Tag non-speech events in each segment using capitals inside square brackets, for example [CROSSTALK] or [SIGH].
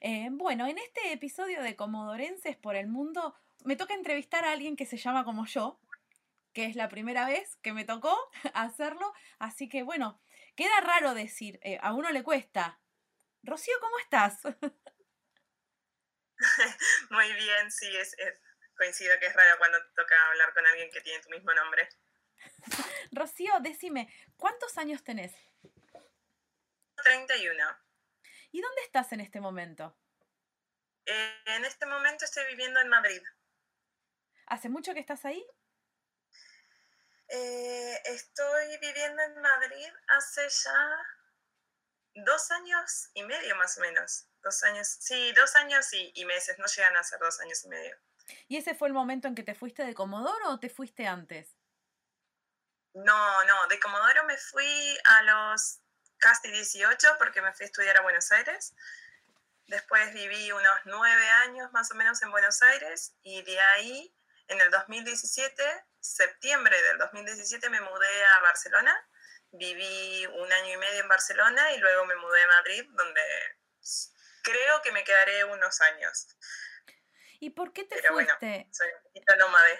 Eh, bueno, en este episodio de Comodorenses por el Mundo me toca entrevistar a alguien que se llama como yo, que es la primera vez que me tocó [LAUGHS] hacerlo, así que bueno, queda raro decir, eh, a uno le cuesta. Rocío, ¿cómo estás? [LAUGHS] Muy bien, sí, es, coincido que es raro cuando te toca hablar con alguien que tiene tu mismo nombre. [LAUGHS] Rocío, decime, ¿cuántos años tenés? 31. ¿Y dónde estás en este momento? Eh, en este momento estoy viviendo en Madrid. ¿Hace mucho que estás ahí? Eh, estoy viviendo en Madrid hace ya dos años y medio más o menos. Dos años, sí, dos años y, meses, no llegan a ser dos años y medio. ¿Y ese fue el momento en que te fuiste de Comodoro o te fuiste antes? No, no, de Comodoro me fui a los casi 18 porque me fui a estudiar a Buenos Aires. Después viví unos nueve años más o menos en Buenos Aires y de ahí, en el 2017, septiembre del 2017, me mudé a Barcelona. Viví un año y medio en Barcelona y luego me mudé a Madrid, donde creo que me quedaré unos años. ¿Y por qué te fuiste? soy un poquito nómade.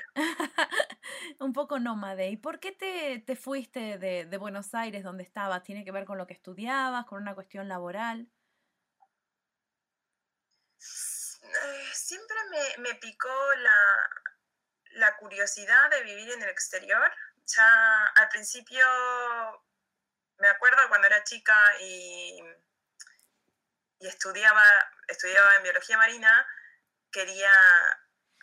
Un poco nómade. ¿Y por qué te, fuiste de, Buenos Aires, donde estabas? ¿Tiene que ver con lo que estudiabas, con una cuestión laboral? Eh, siempre me, picó la, la curiosidad de vivir en el exterior. Ya al principio, me acuerdo cuando era chica y, y estudiaba, estudiaba en biología marina, quería,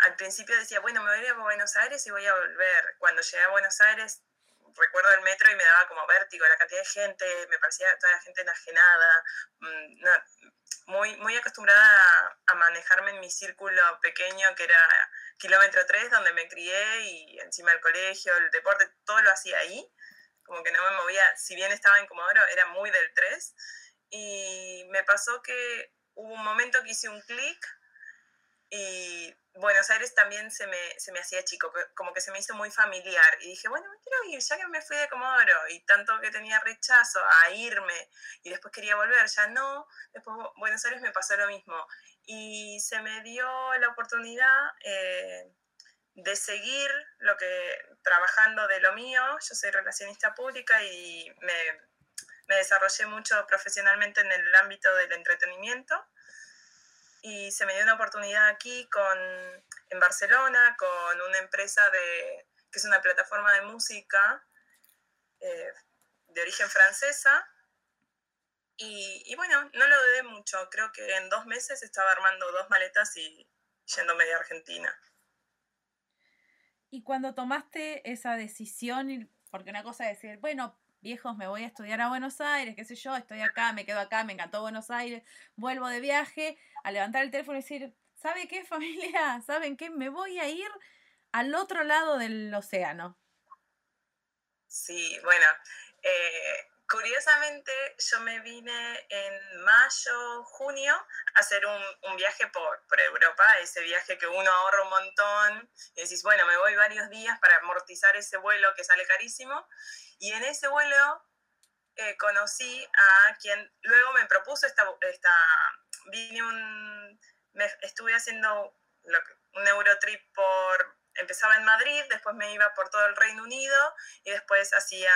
al principio decía, bueno, me voy a Buenos Aires y voy a volver. Cuando llegué a Buenos Aires, recuerdo el metro y me daba como vértigo la cantidad de gente, me parecía toda la gente enajenada, mm, muy, muy acostumbrada a, manejarme en mi círculo pequeño que era kilómetro 3, donde me crié y encima el colegio, el deporte, todo lo hacía ahí, como que no me movía, si bien estaba en Comodoro, era muy del 3. Y me pasó que hubo un momento que hice un clic y Buenos Aires también se me, se me hacía chico, como que se me hizo muy familiar. Y dije, bueno, me quiero ir, ya que me fui de Comodoro y tanto que tenía rechazo a irme y después quería volver, ya no. Después Buenos Aires me pasó lo mismo. Y se me dio la oportunidad eh, de seguir lo que, trabajando de lo mío. Yo soy relacionista pública y me, me desarrollé mucho profesionalmente en el ámbito del entretenimiento y se me dio una oportunidad aquí con, en Barcelona con una empresa de, que es una plataforma de música eh, de origen francesa. Y, bueno, no lo dudé mucho. Creo que en dos meses estaba armando dos maletas y yéndome de Argentina. Y cuando tomaste esa decisión, porque una cosa es decir, bueno, viejos, me voy a estudiar a Buenos Aires, qué sé yo, estoy acá, me quedo acá, me encantó Buenos Aires, vuelvo de viaje, a levantar el teléfono y decir, ¿sabe qué [LAUGHS] familia? ¿Saben qué? Me voy a ir al otro lado del océano. Sí, bueno, eh, curiosamente yo me vine en mayo, junio a hacer un, viaje por, por, Europa, ese viaje que uno ahorra un montón y decís, bueno, me voy varios días para amortizar ese vuelo que sale carísimo y en ese vuelo eh, conocí a quien luego me propuso esta, esta vine un, me, estuve haciendo un Eurotrip por, empezaba en Madrid, después me iba por todo el Reino Unido y después hacía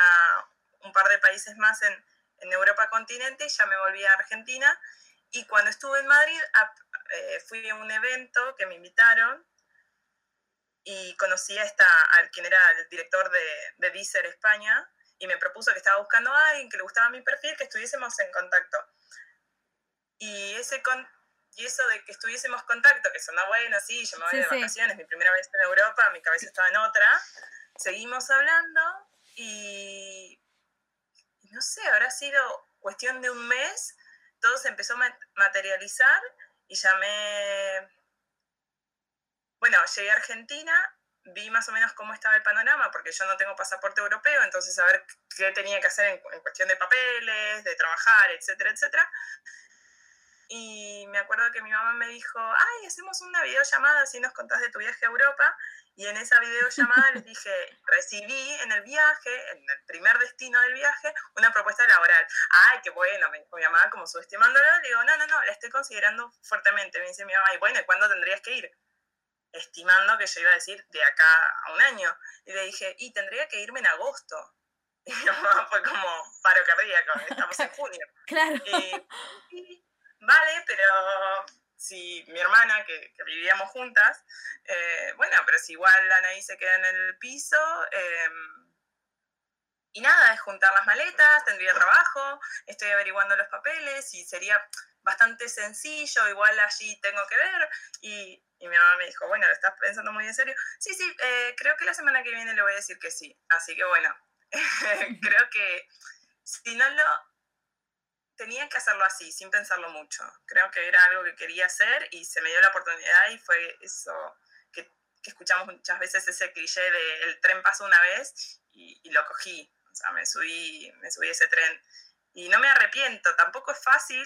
un par de países más en, en Europa continente y ya me volví a Argentina. Y cuando estuve en Madrid, eh, fui a un evento que me invitaron y conocí a, esta, al quien era el director de, de Deezer España y me propuso que estaba buscando a alguien que le gustaba mi perfil, que estuviésemos en contacto. Y, ese con, y eso de que estuviésemos en contacto, que sonó bueno, sí, yo me voy de vacaciones, mi primera vez en Europa, mi cabeza estaba en otra, seguimos hablando y, no sé, habrá sido cuestión de un mes, todo se empezó a materializar y llamé, bueno, llegué a Argentina, vi más o menos cómo estaba el panorama, porque yo no tengo pasaporte europeo, entonces a ver qué tenía que hacer en, en cuestión de papeles, de trabajar, etcétera, etcétera. Y me acuerdo que mi mamá me dijo, ay, hacemos una videollamada si nos contás de tu viaje a Europa. Y en esa videollamada [LAUGHS] les dije, recibí en el viaje, en el primer destino del viaje, una propuesta laboral. Ay, qué bueno, me dijo mi mamá, como subestimándolo. Le digo, no, no, no, la estoy considerando fuertemente. Me dice mi mamá, y bueno, ¿y cuándo tendrías que ir? Estimando que yo iba a decir de acá a un año. Y le dije, y tendría que irme en agosto. [LAUGHS] Y mi mamá fue como paro cardíaco, estamos en junio. [LAUGHS] Claro. y vale, pero si mi hermana, que, vivíamos juntas, eh, bueno, pero si igual Anaí se queda en el piso, em, y nada, es juntar las maletas, tendría trabajo, estoy averiguando los papeles y sería bastante sencillo, igual allí tengo que ver. Y, mi mamá me dijo, bueno, ¿lo estás pensando muy en serio? Sí, sí, eh, creo que la semana que viene le voy a decir que sí. Así que bueno, [LAUGHS] creo que si no lo tenía que hacerlo así, sin pensarlo mucho. Creo que era algo que quería hacer y se me dio la oportunidad y fue eso que, escuchamos muchas veces, ese cliché de el tren pasó una vez y, lo cogí. O sea, me subí, me subí ese tren. Y no me arrepiento, tampoco es fácil,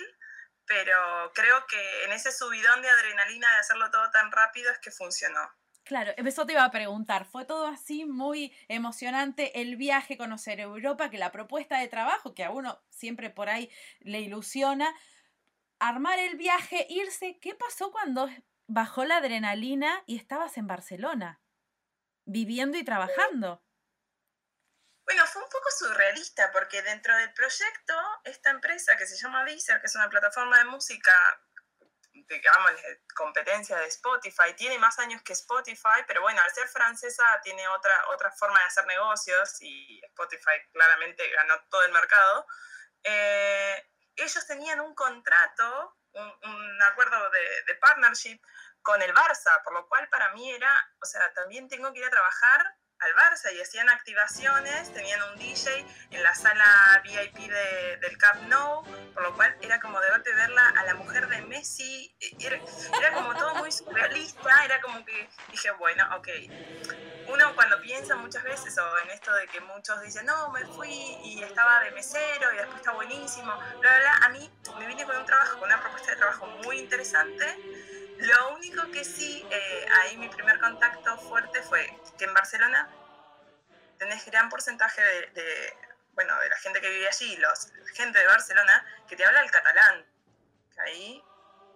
pero creo que en ese subidón de adrenalina de hacerlo todo tan rápido es que funcionó. Claro, eso te iba a preguntar, fue todo así muy emocionante el viaje, conocer Europa, que la propuesta de trabajo, que a uno siempre por ahí le ilusiona, armar el viaje, irse, ¿qué pasó cuando bajó la adrenalina y estabas en Barcelona, viviendo y trabajando? Bueno, fue un poco surrealista porque dentro del proyecto, esta empresa que se llama Deezer, que es una plataforma de música digamos, competencia de Spotify. Tiene más años que Spotify, pero bueno, al ser francesa tiene otra, otra forma de hacer negocios y Spotify claramente ganó todo el mercado. Eh, ellos tenían un contrato, un, acuerdo de, de, partnership con el Barça, por lo cual para mí era, o sea, también tengo que ir a trabajar al Barça y hacían activaciones, tenían un DJ en la sala VIP del Camp Nou, por lo cual era como de verla a la mujer de Messi, era, como todo muy surrealista, era como que dije, bueno, ok. Uno cuando piensa muchas veces o en esto de que muchos dicen, no, me fui y estaba de mesero y después está buenísimo, bla, bla, bla, a mí me vine con un trabajo, con una propuesta de trabajo muy interesante lo único que sí, eh, ahí mi primer contacto fuerte fue que en Barcelona tenés gran porcentaje de, bueno, de la gente que vive allí, los, gente de Barcelona, que te habla el catalán. Ahí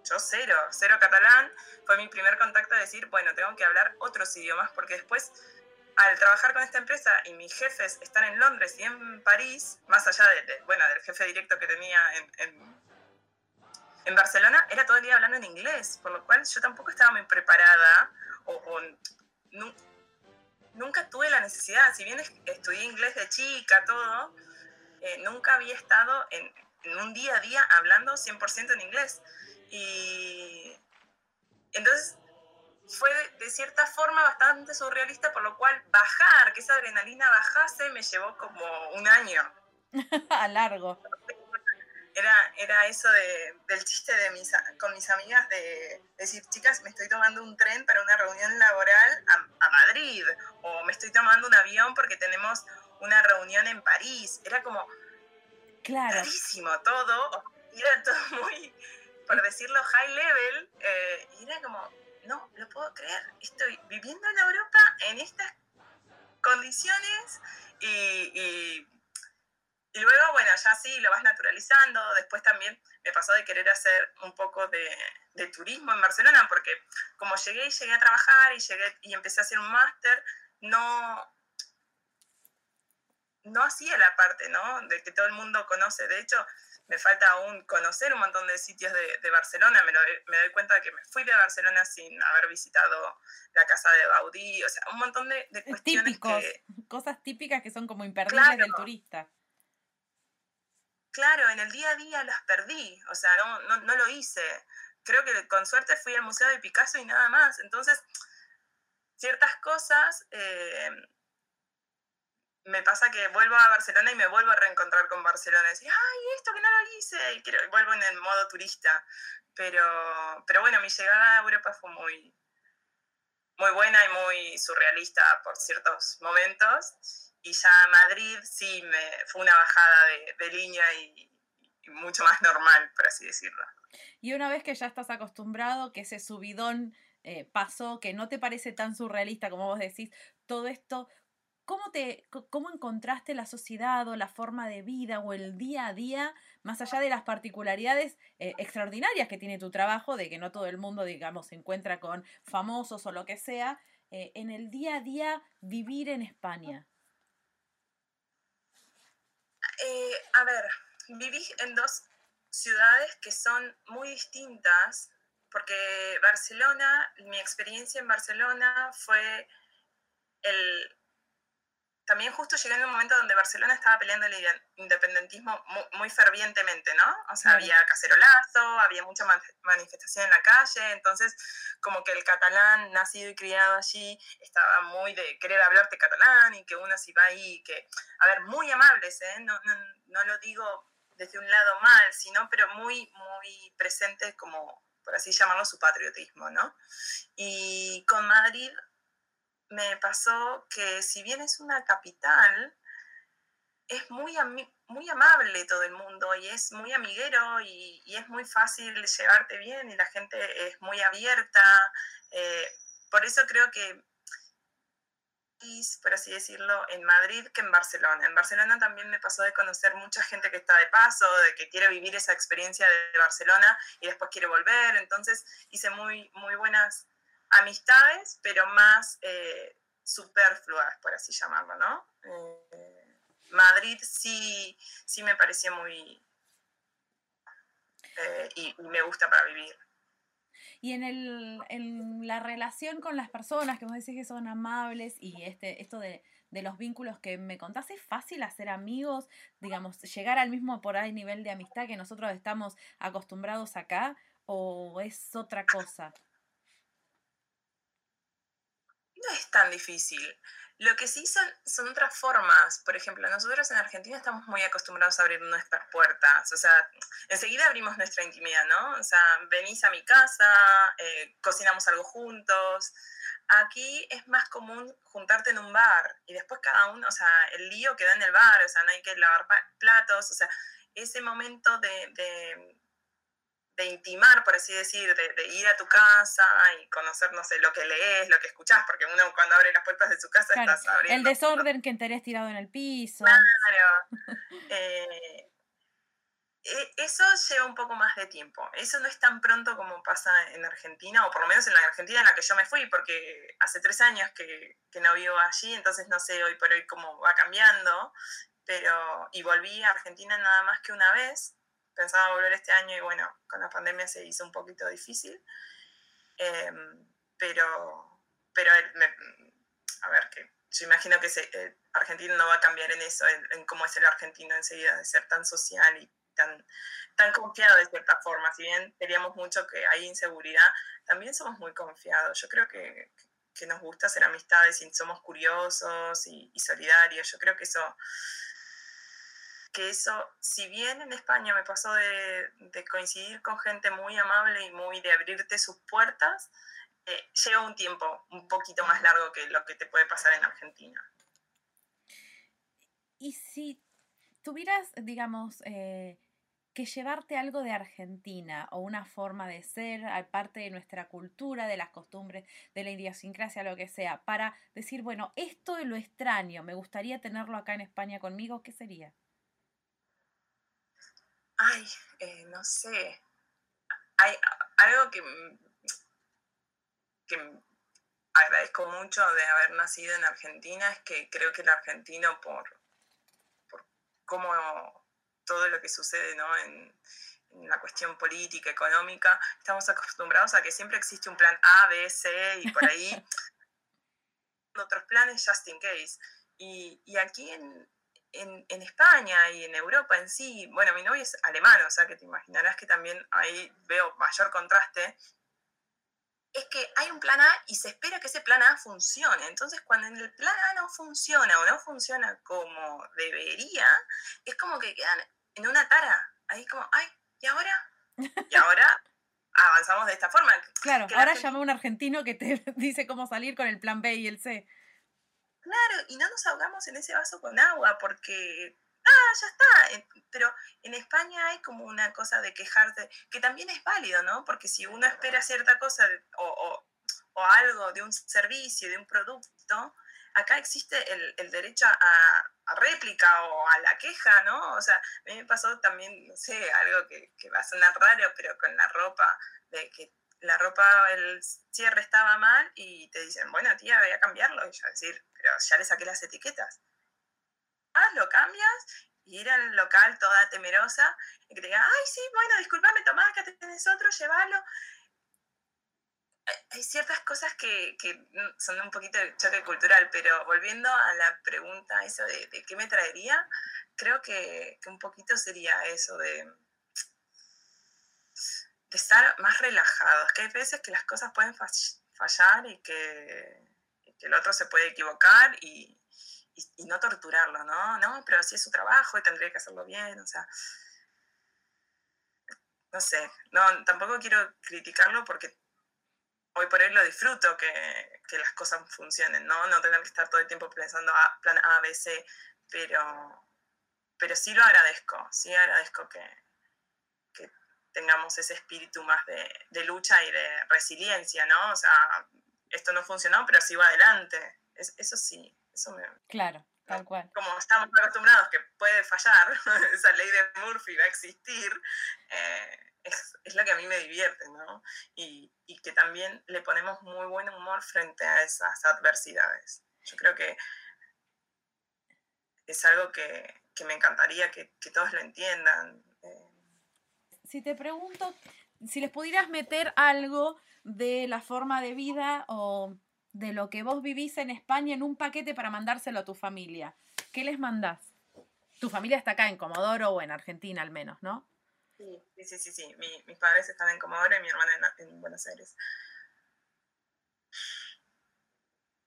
yo cero, cero catalán. Fue mi primer contacto de decir, bueno, tengo que hablar otros idiomas, porque después, al trabajar con esta empresa y mis jefes están en Londres y en París, más allá de, bueno, del jefe directo que tenía en en Barcelona era todo el día hablando en inglés, por lo cual yo tampoco estaba muy preparada o, nunca tuve la necesidad, si bien estudié inglés de chica, todo, eh, nunca había estado en, un día a día hablando 100% en inglés. Y entonces fue de, cierta forma bastante surrealista, por lo cual bajar, que esa adrenalina bajase, me llevó como un año. [LAUGHS] a largo era, era eso del chiste de mis, con mis amigas de, decir, chicas, me estoy tomando un tren para una reunión laboral a, Madrid, o me estoy tomando un avión porque tenemos una reunión en París. Era como claro. todo, era todo muy, por decirlo, high level, eh, y era como, no, lo puedo creer, estoy viviendo en Europa en estas condiciones y y luego, bueno, ya sí, lo vas naturalizando. Después también me pasó de querer hacer un poco de, turismo en Barcelona, porque como llegué y llegué a trabajar y, llegué, y empecé a hacer un máster, no, no hacía la parte, ¿no? De que todo el mundo conoce. De hecho, me falta aún conocer un montón de sitios de, Barcelona. Me, doy cuenta de que me fui de Barcelona sin haber visitado la casa de Gaudí. O sea, un montón de, cuestiones cosas típicas que son como imperdibles del turista claro, en el día a día las perdí, o sea, no, lo hice. Creo que con suerte fui al Museo de Picasso y nada más. Entonces, ciertas cosas eh, me pasa que vuelvo a Barcelona y me vuelvo a reencontrar con Barcelona. Y decir, ay, esto que no lo hice. Y vuelvo en el modo turista. Pero, pero bueno, mi llegada a Europa fue muy, muy buena y muy surrealista por ciertos momentos. Y ya Madrid sí me, fue una bajada de, línea y, mucho más normal, por así decirlo. Y una vez que ya estás acostumbrado, que ese subidón eh, pasó, que no te parece tan surrealista como vos decís, todo esto, ¿cómo, te, ¿cómo encontraste la sociedad o la forma de vida o el día a día, más allá de las particularidades eh, extraordinarias que tiene tu trabajo, de que no todo el mundo, digamos, se encuentra con famosos o lo que sea, eh, en el día a día vivir en España? A ver, viví en dos ciudades que son muy distintas, porque Barcelona, mi experiencia en Barcelona fue el... También justo llegué en un momento donde Barcelona estaba peleando el independentismo muy, fervientemente, ¿no? O sea, había cacerolazo, había mucha manifestación en la calle, entonces como que el catalán nacido y criado allí estaba muy de querer hablarte catalán y que uno se va ahí, que, a ver, muy amables, ¿eh? No, no, no lo digo desde un lado mal, sino pero muy, muy presente como, por así llamarlo, su patriotismo, ¿no? Y con Madrid me pasó que si bien es una capital, es muy, muy amable todo el mundo y es muy amiguero y, es muy fácil llevarte bien y la gente es muy abierta. Eh, por eso creo que por así decirlo, en Madrid que en Barcelona. En Barcelona también me pasó de conocer mucha gente que está de paso, de que quiere vivir esa experiencia de Barcelona y después quiere volver. Entonces hice muy, muy buenas amistades, pero más eh, superfluas, por así llamarlo, ¿no? Eh, Madrid sí, sí me pareció muy... Eh, y me gusta para vivir. Y en, el, en la relación con las personas que vos decís que son amables y este, esto de, los vínculos que me contaste, ¿es fácil hacer amigos? Digamos, llegar al mismo por ahí nivel de amistad que nosotros estamos acostumbrados acá o es otra cosa? No es tan difícil. Lo que sí son, son otras formas. Por ejemplo, nosotros en Argentina estamos muy acostumbrados a abrir nuestras puertas. O sea, enseguida abrimos nuestra intimidad, ¿no? O sea, venís a mi casa, eh, cocinamos algo juntos. Aquí es más común juntarte en un bar y después cada uno, o sea, el lío queda en el bar, o sea, no hay que lavar platos, o sea, ese momento de de intimar, por así decir, de, ir a tu casa y conocer, no sé, lo que lees, lo que escuchas, porque uno cuando abre las puertas de su casa estás abriendo. El desorden que tenés tirado en el piso. Claro. [LAUGHS] Eh, e, eso lleva un poco más de tiempo. Eso no es tan pronto como pasa en Argentina, o por lo menos en la Argentina en la que yo me fui, porque hace tres años que, que no vivo allí, entonces no sé hoy por hoy cómo va cambiando. Pero, y volví a Argentina nada más que una vez, pensaba volver este año y bueno, con la pandemia se hizo un poquito difícil. Em, pero, pero a ver, que yo imagino que se, eh, Argentina no va a cambiar en eso, en, cómo es el argentino enseguida, de ser tan social y tan, tan confiado de cierta forma. Si bien queríamos mucho que hay inseguridad, también somos muy confiados. Yo creo que, que nos gusta hacer amistades y somos curiosos y, y solidarios. Yo creo que eso que eso, si bien en España me pasó de, coincidir con gente muy amable y muy de abrirte sus puertas, eh, llega un tiempo un poquito más largo que lo que te puede pasar en Argentina. Y si tuvieras, digamos, eh, que llevarte algo de Argentina o una forma de ser, aparte de nuestra cultura, de las costumbres, de la idiosincrasia, lo que sea, para decir, bueno, esto de lo extraño, me gustaría tenerlo acá en España conmigo, ¿qué sería? Ay, eh, no sé. Hay algo que, que agradezco mucho de haber nacido en Argentina, es que creo que el argentino, por, por cómo todo lo que sucede ¿no? en, en la cuestión política, económica, estamos acostumbrados a que siempre existe un plan A, B, C y por ahí [LAUGHS] otros planes just in case. Y, y aquí en, en, España y en Europa en sí, bueno, mi novio es alemán, o sea que te imaginarás que también ahí veo mayor contraste. es que hay un plan A y se espera que ese plan A funcione. Entonces, cuando el plan A no funciona o no funciona como debería, es como que quedan en una tara. Ahí como, ay, ¿y ahora? Y ahora avanzamos de esta forma. Claro, ahora llama a un argentino que te [LAUGHS] dice cómo salir con el plan B y el C. Claro, y no nos ahogamos en ese vaso con agua porque, ah, ya está. Pero en España hay como una cosa de quejarte, que también es válido, ¿no? Porque si uno espera cierta cosa o, o, algo de un servicio, de un producto, acá existe el, el derecho a, a, réplica o a la queja, ¿no? O sea, a mí me pasó también, no sé, algo que, que va a sonar raro, pero con la ropa, de que la ropa, el cierre estaba mal y te dicen, bueno, tía, voy a cambiarlo. Y yo decir, pero ya le saqué las etiquetas. Ah, lo cambias y ir al local toda temerosa y que te diga, ay, sí, bueno, discúlpame, tomá, que tenés otro, llévalo. Hay ciertas cosas que, que, son un poquito de choque cultural, pero volviendo a la pregunta eso de, de qué me traería, creo que, que un poquito sería eso de de estar más relajados, que hay veces que las cosas pueden fallar y que, el otro se puede equivocar y, no torturarlo, ¿no? No, pero si es su trabajo y tendría que hacerlo bien, o sea, no sé, no, tampoco quiero criticarlo porque hoy por hoy lo disfruto que, que, las cosas funcionen, ¿no? No tener que estar todo el tiempo pensando a, plan A, B, C, pero, pero sí lo agradezco, sí agradezco que, tengamos ese espíritu más de, lucha y de resiliencia, ¿no? O sea, esto no funcionó, pero sigo adelante. eso sí, eso me... Claro, tal cual. Como estamos acostumbrados que puede fallar, [LAUGHS] esa ley de Murphy va a existir, eh, es, es, lo que a mí me divierte, ¿no? Y, y, que también le ponemos muy buen humor frente a esas adversidades. Yo creo que es algo que, que me encantaría que, que todos lo entiendan si te pregunto si les pudieras meter algo de la forma de vida o de lo que vos vivís en España en un paquete para mandárselo a tu familia, ¿qué les mandás? Tu familia está acá en Comodoro o en Argentina al menos, ¿no? Sí, sí, sí, sí. mis padres están en Comodoro y mi hermana en, Buenos Aires.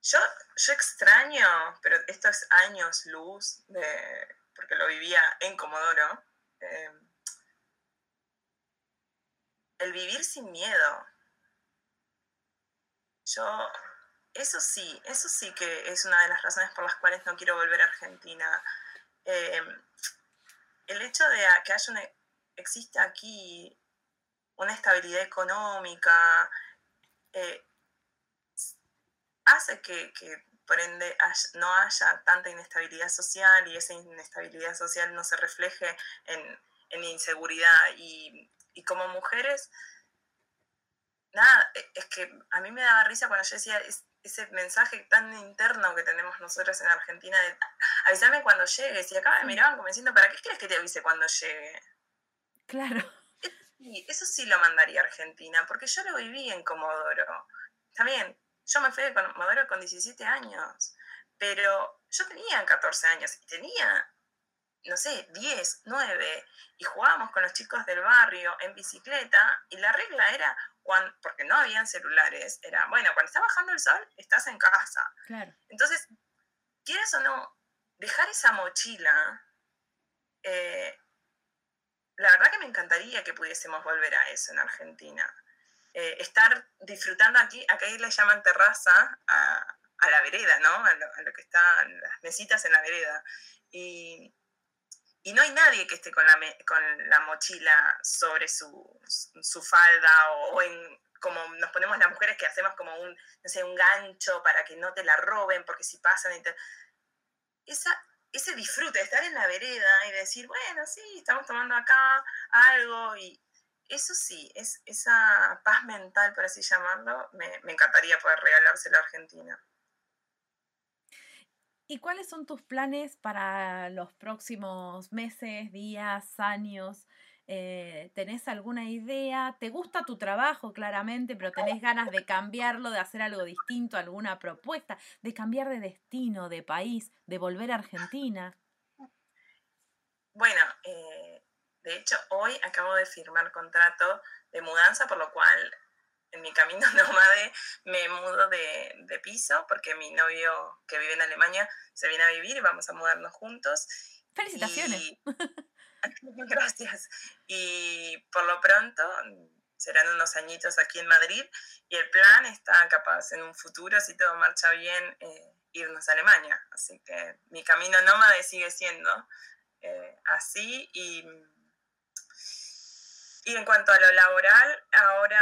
Yo, yo extraño, pero estos años luz, de, porque lo vivía en Comodoro, eh, el vivir sin miedo. Yo, eso sí, eso sí que es una de las razones por las cuales no quiero volver a Argentina. Em, el hecho de que haya una, existe aquí una estabilidad económica eh, hace que, ende no haya tanta inestabilidad social y esa inestabilidad social no se refleje en, en inseguridad y y como mujeres, nada, e, es que a mí me daba risa cuando yo decía ese mensaje tan interno que tenemos nosotros en Argentina de avísame cuando llegues. Y acá me miraban como diciendo, ¿para qué quieres que te avise cuando llegue? Claro. Y eso sí lo mandaría a Argentina, porque yo lo viví en Comodoro. También, yo me fui de Comodoro con 17 años, pero yo tenía 14 años y tenía no sé, 10, 9, y jugábamos con los chicos del barrio en bicicleta, y la regla era, cuando, porque no habían celulares, era, bueno, cuando está bajando el sol, estás en casa. Claro. Entonces, quieres o no, dejar esa mochila, eh, la verdad que me encantaría que pudiésemos volver a eso en Argentina. Eh, estar disfrutando aquí, acá le llaman terraza a, a la vereda, ¿no? A lo, a lo, que están las mesitas en la vereda. Y, y no hay nadie que esté con la, con la mochila sobre su, su falda o, en como nos ponemos las mujeres que hacemos como un, no sé, un gancho para que no te la roben porque si pasan y Esa, ese disfrute de estar en la vereda y decir, bueno, sí, estamos tomando acá algo y eso sí, es, esa paz mental, por así llamarlo, me, me encantaría poder regalárselo a Argentina. ¿Y cuáles son tus planes para los próximos meses, días, años? Eh, ¿Tenés alguna idea? ¿Te gusta tu trabajo claramente, pero tenés ganas de cambiarlo, de hacer algo distinto, alguna propuesta, de cambiar de destino, de país, de volver a Argentina? Bueno, eh, de hecho hoy acabo de firmar contrato de mudanza, por lo cual en mi camino [LAUGHS] nómade me mudo de, de, piso porque mi novio que vive en Alemania se viene a vivir y vamos a mudarnos juntos. Felicitaciones. [LAUGHS] gracias. Y por lo pronto serán unos añitos aquí en Madrid y el plan está capaz en un futuro, si todo marcha bien, eh, irnos a Alemania. Así que mi camino nómade sigue siendo eh, así y, y en cuanto a lo laboral, ahora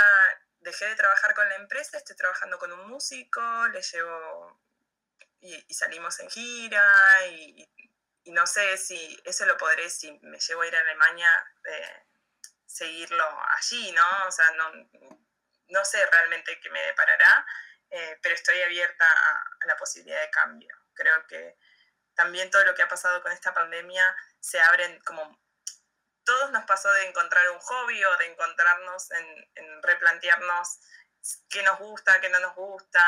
dejé de trabajar con la empresa, estoy trabajando con un músico, le llevo y, salimos en gira y, no sé si eso lo podré, si me llevo a ir a Alemania. Eh, seguirlo allí, ¿no? O sea, no, no sé realmente qué me deparará, eh, pero estoy abierta a, la posibilidad de cambio. Creo que también todo lo que ha pasado con esta pandemia se abren como... Todos nos pasó de encontrar un hobby o de encontrarnos en, en replantearnos qué nos gusta, qué no nos gusta,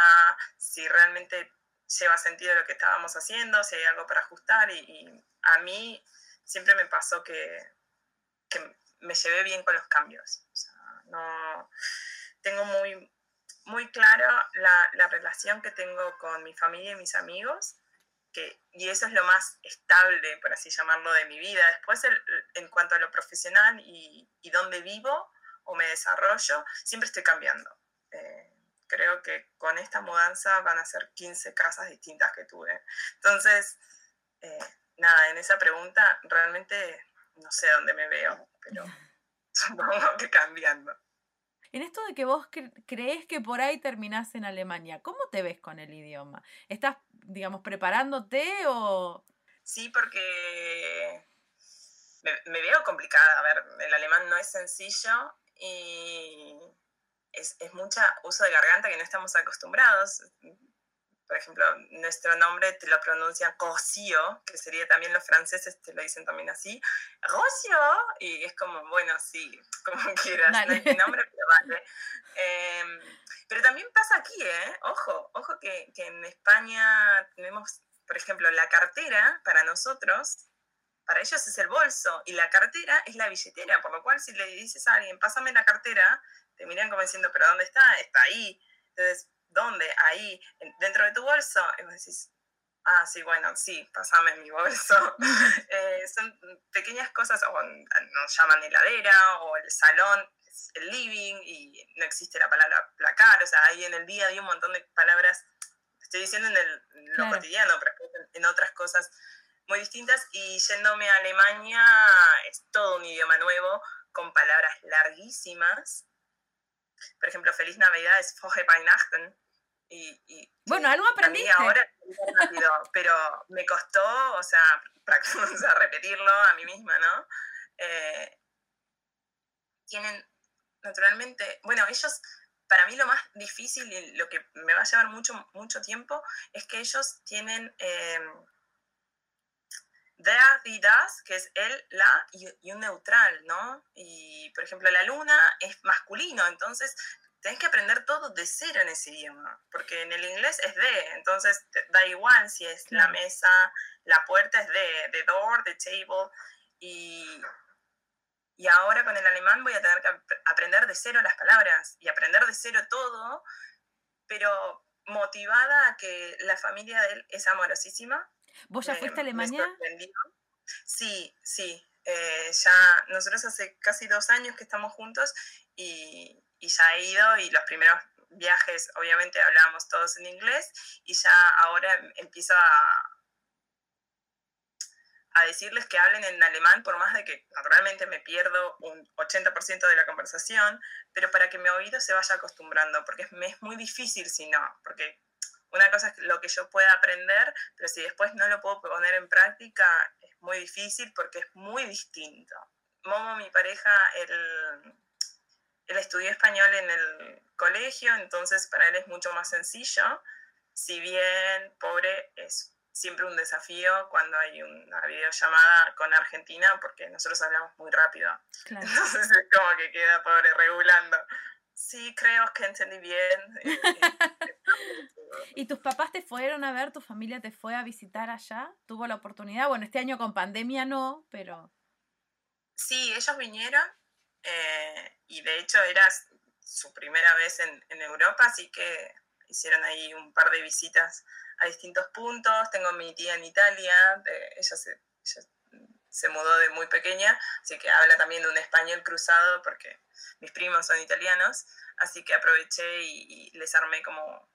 si realmente lleva sentido lo que estábamos haciendo, si hay algo para ajustar. Y, a mí siempre me pasó que, que me llevé bien con los cambios. no, tengo muy, muy claro la, la, relación que tengo con mi familia y mis amigos, que, y eso es lo más estable, por así llamarlo, de mi vida. Después, en cuanto a lo profesional y, y dónde vivo o me desarrollo, siempre estoy cambiando. Eh, creo que con esta mudanza van a ser 15 casas distintas que tuve. Entonces, eh, nada, en esa pregunta realmente no sé dónde me veo, pero [LAUGHS] supongo que cambiando. En esto de que vos crees que por ahí terminás en Alemania, ¿cómo te ves con el idioma? ¿Estás, digamos, preparándote o...? Sí, porque me, veo complicada. A ver, el alemán no es sencillo y es, es mucha uso de garganta que no estamos acostumbrados por ejemplo, nuestro nombre te lo pronuncian Rocio, que sería también los franceses te lo dicen también así, Rocio, y es como, bueno, sí, [LAUGHS] como quieras, no es mi nombre, pero vale. Em, pero también pasa aquí, ¿eh? Ojo, ojo que, que en España tenemos, por ejemplo, la cartera para nosotros, para ellos es el bolso y la cartera es la billetera, por lo cual si le dices a alguien, pásame la cartera, te miran como diciendo, pero ¿dónde está? Está ahí. Entonces, ¿dónde? Ahí, dentro de tu bolso. Y vos decís, ah, sí, bueno, sí, pasame mi bolso. [LAUGHS] Eh, son pequeñas cosas, o nos llaman heladera, o el salón, el living, y no existe la palabra placar, o sea, ahí en el día hay un montón de palabras, estoy diciendo en, el, lo cotidiano, pero en otras cosas muy distintas, y yéndome a Alemania es todo un idioma nuevo, con palabras larguísimas, por ejemplo, Feliz Navidad es Frohe Weihnachten. Y, bueno, algo aprendí. ahora [LAUGHS] pero me costó, [LAUGHS] o sea, repetirlo a mí misma, ¿no? Eh, tienen, naturalmente, bueno, ellos, para mí lo más difícil y lo que me va a llevar mucho, mucho tiempo es que ellos tienen... Eh, der y das, que es el, la y, un neutral, ¿no? Y, por ejemplo, la luna es masculino, entonces tenés que aprender todo de cero en ese idioma, porque en el inglés es de, entonces da igual si es la mesa, la puerta es de, de door, de table, y, y ahora con el alemán voy a tener que aprender de cero las palabras y aprender de cero todo, pero motivada a que la familia de él es amorosísima, ¿Vos ya fuiste a Alemania? Sí, sí. Eh, ya nosotros hace casi dos años que estamos juntos y, y ya he ido y los primeros viajes obviamente hablábamos todos en inglés y ya ahora empiezo a, a decirles que hablen en alemán, por más de que naturalmente me pierdo un 80% de la conversación, pero para que mi oído se vaya acostumbrando, porque me es muy difícil si no, porque una cosa es lo que yo pueda aprender, pero si después no lo puedo poner en práctica, es muy difícil porque es muy distinto. Momo, mi pareja, él, él estudió español en el colegio, entonces para él es mucho más sencillo. Si bien, pobre, es siempre un desafío cuando hay una videollamada con Argentina, porque nosotros hablamos muy rápido. Entonces es como que queda pobre regulando. Sí, creo que entendí bien. [LAUGHS] ¿Y tus papás te fueron a ver? ¿Tu familia te fue a visitar allá? ¿Tuvo la oportunidad? Bueno, este año con pandemia no, pero... Sí, ellos vinieron eh, y de hecho era su primera vez en, Europa, así que hicieron ahí un par de visitas a distintos puntos. Tengo mi tía en Italia, ella, se, se, mudó de muy pequeña, así que habla también de un español cruzado porque mis primos son italianos, así que aproveché y, les armé como,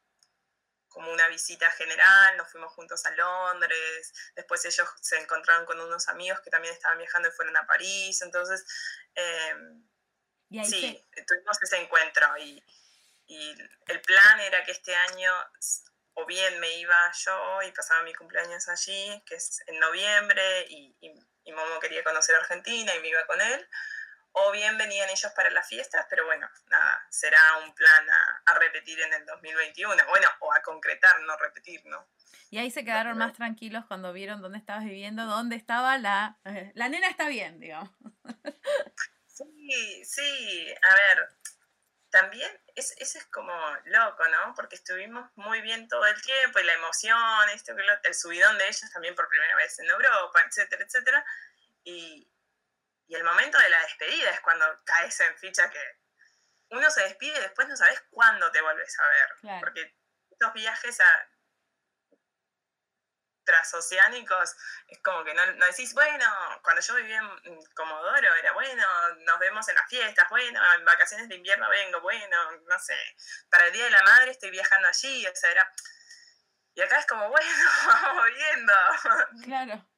como una visita general, nos fuimos juntos a Londres, después ellos se encontraron con unos amigos que también estaban viajando y fueron a París, entonces em, sí, tuvimos ese encuentro y, y el plan era que este año o bien me iba yo y pasaba mi cumpleaños allí, que es en noviembre, y, y, Momo quería conocer Argentina y me iba con él, o bien venían ellos para las fiestas, pero bueno, nada, será un plan a, repetir en el 2021, bueno, o a concretar, no repetir, ¿no? Y ahí se quedaron más tranquilos cuando vieron dónde estabas viviendo, dónde estaba la... Eh, la nena está bien, digamos. Sí, sí, a ver, también es, ese es como loco, ¿no? Porque estuvimos muy bien todo el tiempo y la emoción, esto, el subidón de ellos también por primera vez en Europa, etcétera, etcétera. Y, y el momento de la despedida es cuando caes en ficha que uno se despide y después no sabes cuándo te vuelves a ver. Porque estos viajes a, transoceánicos, es como que no, no, decís, bueno, cuando yo vivía en Comodoro era bueno, nos vemos en las fiestas, bueno, en vacaciones de invierno vengo, bueno, no sé, para el Día de la Madre estoy viajando allí, o sea, era... Y acá es como, [LAUGHS] bueno, vamos viendo. Claro,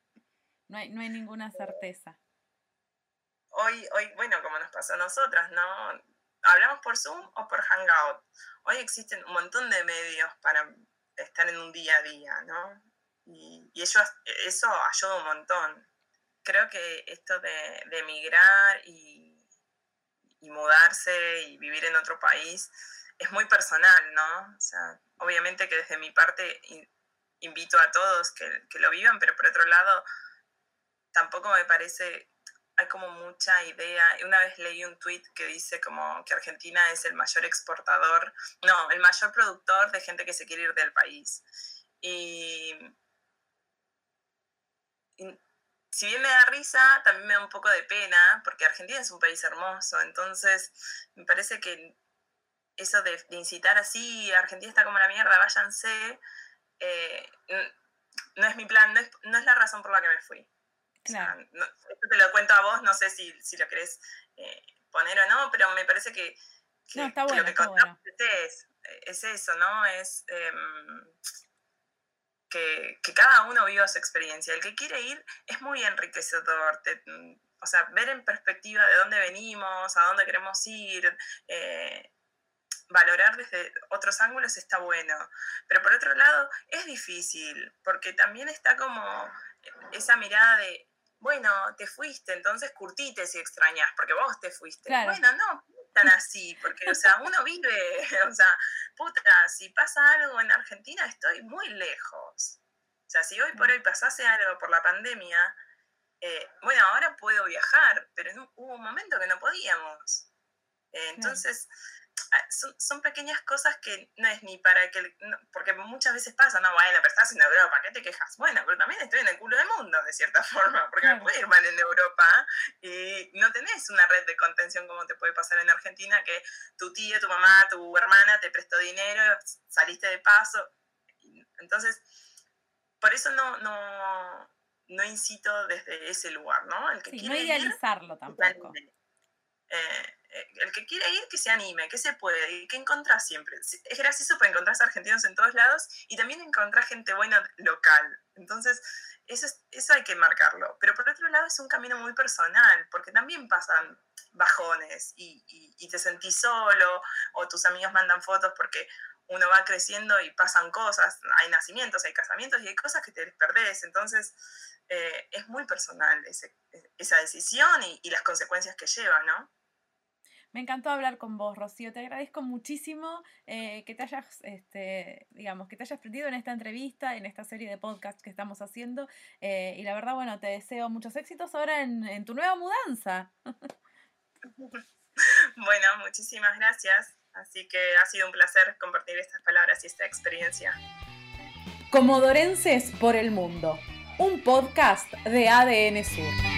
no hay, no hay ninguna certeza. Hoy, hoy, bueno, como nos pasó a nosotras, ¿no? Hablamos por Zoom o por Hangout. Hoy existen un montón de medios para estar en un día a día, ¿no? Y, eso, eso ayuda un montón. Creo que esto de, emigrar y, mudarse y vivir en otro país es muy personal, ¿no? O sea, obviamente que desde mi parte invito a todos que, lo vivan, pero por otro lado, tampoco me parece, hay como mucha idea. Una vez leí un tweet que dice como que Argentina es el mayor exportador, no, el mayor productor de gente que se quiere ir del país. Y si bien me da risa, también me da un poco de pena, porque Argentina es un país hermoso, entonces me parece que eso de, incitar así, Argentina está como la mierda, váyanse, eh, no es mi plan, no es, la razón por la que me fui. Esto te lo cuento a vos, no sé si, lo querés eh, poner o no, pero me parece que, lo que contamos es, es, eso, ¿no? Es... Em, que, cada uno viva su experiencia. El que quiere ir es muy enriquecedor. o sea, ver en perspectiva de dónde venimos, a dónde queremos ir, eh, valorar desde otros ángulos está bueno. Pero por otro lado, es difícil, porque también está como esa mirada de, bueno, te fuiste, entonces curtite si extrañas, porque vos te fuiste. Bueno, no, tan así, porque, o sea, uno vive, [LAUGHS] o sea, puta, si pasa algo en Argentina estoy muy lejos. O sea, si hoy por hoy pasase algo por la pandemia, eh, bueno, ahora puedo viajar, pero hubo un momento que no podíamos. Eh, entonces, son, pequeñas cosas que no es ni para que, porque muchas veces pasa, no, bueno, pero estás en Europa, ¿qué te quejas? Bueno, pero también estoy en el culo del mundo, de cierta [LAUGHS] forma, porque me puede ir mal en Europa y no tenés una red de contención como te puede pasar en Argentina, que tu tía, tu mamá, tu hermana te prestó dinero, saliste de paso. Entonces, por eso no, no, no incito desde ese lugar, ¿no? El que sí, no idealizarlo tampoco. Eh, eh, el que quiere ir, que se anime, que se puede, y que encontrás siempre. Es gracioso porque encontrás argentinos en todos lados y también encontrás gente buena local. Entonces, eso, eso hay que marcarlo. Pero por otro lado es un camino muy personal, porque también pasan bajones y, y, te sentís solo o tus amigos mandan fotos porque uno va creciendo y pasan cosas, hay nacimientos, hay casamientos y hay cosas que te perdés. Entonces, eh, es muy personal esa decisión y, y, las consecuencias que lleva, ¿no? Me encantó hablar con vos, Rocío. Te agradezco muchísimo eh, que te hayas, este, digamos, que te hayas prendido en esta entrevista, en esta serie de podcasts que estamos haciendo. Eh, y la verdad, bueno, te deseo muchos éxitos ahora en, tu nueva mudanza. [LAUGHS] bueno, muchísimas gracias. Así que ha sido un placer compartir estas palabras y esta experiencia. Comodorenses por el Mundo, un podcast de ADN Sur.